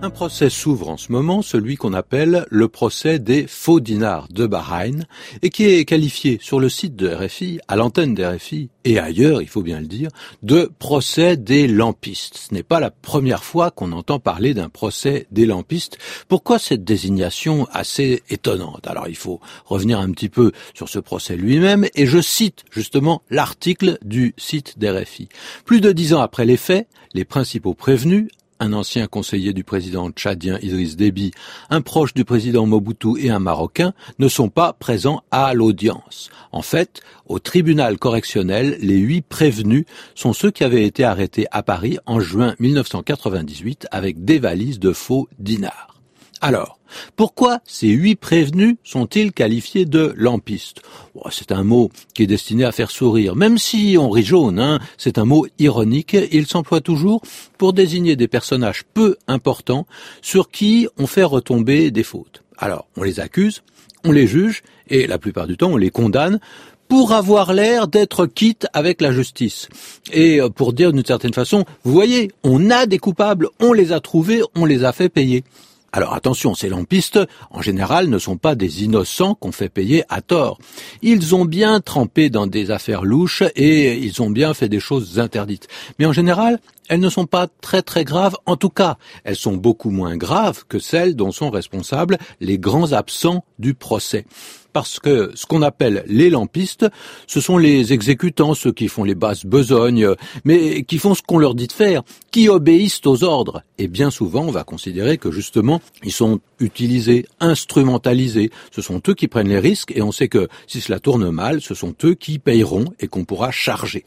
Un procès s'ouvre en ce moment, celui qu'on appelle le procès des faux dinars de Bahreïn, et qui est qualifié sur le site de RFI, à l'antenne de RFI, et ailleurs, il faut bien le dire, de procès des lampistes. Ce n'est pas la première fois qu'on entend parler d'un procès des lampistes. Pourquoi cette désignation assez étonnante? Alors il faut revenir un petit peu sur ce procès lui-même, et je cite justement l'article du site d'RFI. Plus de dix ans après les faits, les principaux prévenus, un ancien conseiller du président tchadien Idriss Déby, un proche du président Mobutu et un Marocain ne sont pas présents à l'audience. En fait, au tribunal correctionnel, les huit prévenus sont ceux qui avaient été arrêtés à Paris en juin 1998 avec des valises de faux dinars. Alors, pourquoi ces huit prévenus sont-ils qualifiés de lampistes? Oh, C'est un mot qui est destiné à faire sourire, même si on rit jaune, hein, c'est un mot ironique, il s'emploie toujours pour désigner des personnages peu importants sur qui on fait retomber des fautes. Alors, on les accuse, on les juge, et la plupart du temps, on les condamne pour avoir l'air d'être quitte avec la justice. Et euh, pour dire d'une certaine façon, vous voyez, on a des coupables, on les a trouvés, on les a fait payer. Alors attention, ces lampistes, en général, ne sont pas des innocents qu'on fait payer à tort. Ils ont bien trempé dans des affaires louches et ils ont bien fait des choses interdites. Mais en général, elles ne sont pas très très graves. En tout cas, elles sont beaucoup moins graves que celles dont sont responsables les grands absents du procès parce que ce qu'on appelle les lampistes, ce sont les exécutants, ceux qui font les basses besognes, mais qui font ce qu'on leur dit de faire, qui obéissent aux ordres. Et bien souvent, on va considérer que justement, ils sont utilisés, instrumentalisés. Ce sont eux qui prennent les risques et on sait que si cela tourne mal, ce sont eux qui payeront et qu'on pourra charger.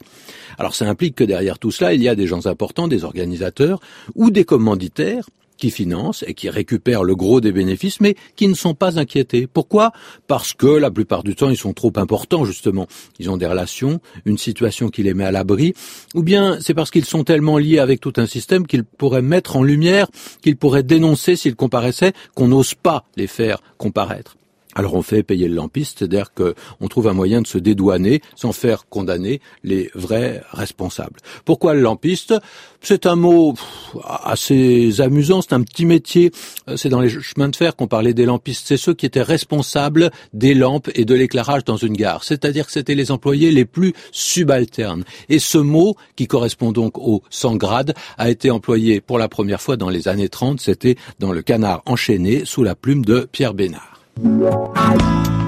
Alors ça implique que derrière tout cela, il y a des gens importants, des organisateurs ou des commanditaires qui financent et qui récupèrent le gros des bénéfices, mais qui ne sont pas inquiétés. Pourquoi? Parce que la plupart du temps, ils sont trop importants, justement. Ils ont des relations, une situation qui les met à l'abri, ou bien c'est parce qu'ils sont tellement liés avec tout un système qu'ils pourraient mettre en lumière, qu'ils pourraient dénoncer s'ils comparaissaient, qu'on n'ose pas les faire comparaître. Alors on fait payer le lampiste, c'est-à-dire qu'on trouve un moyen de se dédouaner sans faire condamner les vrais responsables. Pourquoi le lampiste? C'est un mot assez amusant, c'est un petit métier. Euh, c'est dans les chemins de fer qu'on parlait des lampistes. C'est ceux qui étaient responsables des lampes et de l'éclairage dans une gare. C'est-à-dire que c'était les employés les plus subalternes. Et ce mot, qui correspond donc au sans grade, a été employé pour la première fois dans les années 30. C'était dans le canard enchaîné sous la plume de Pierre Bénard. Música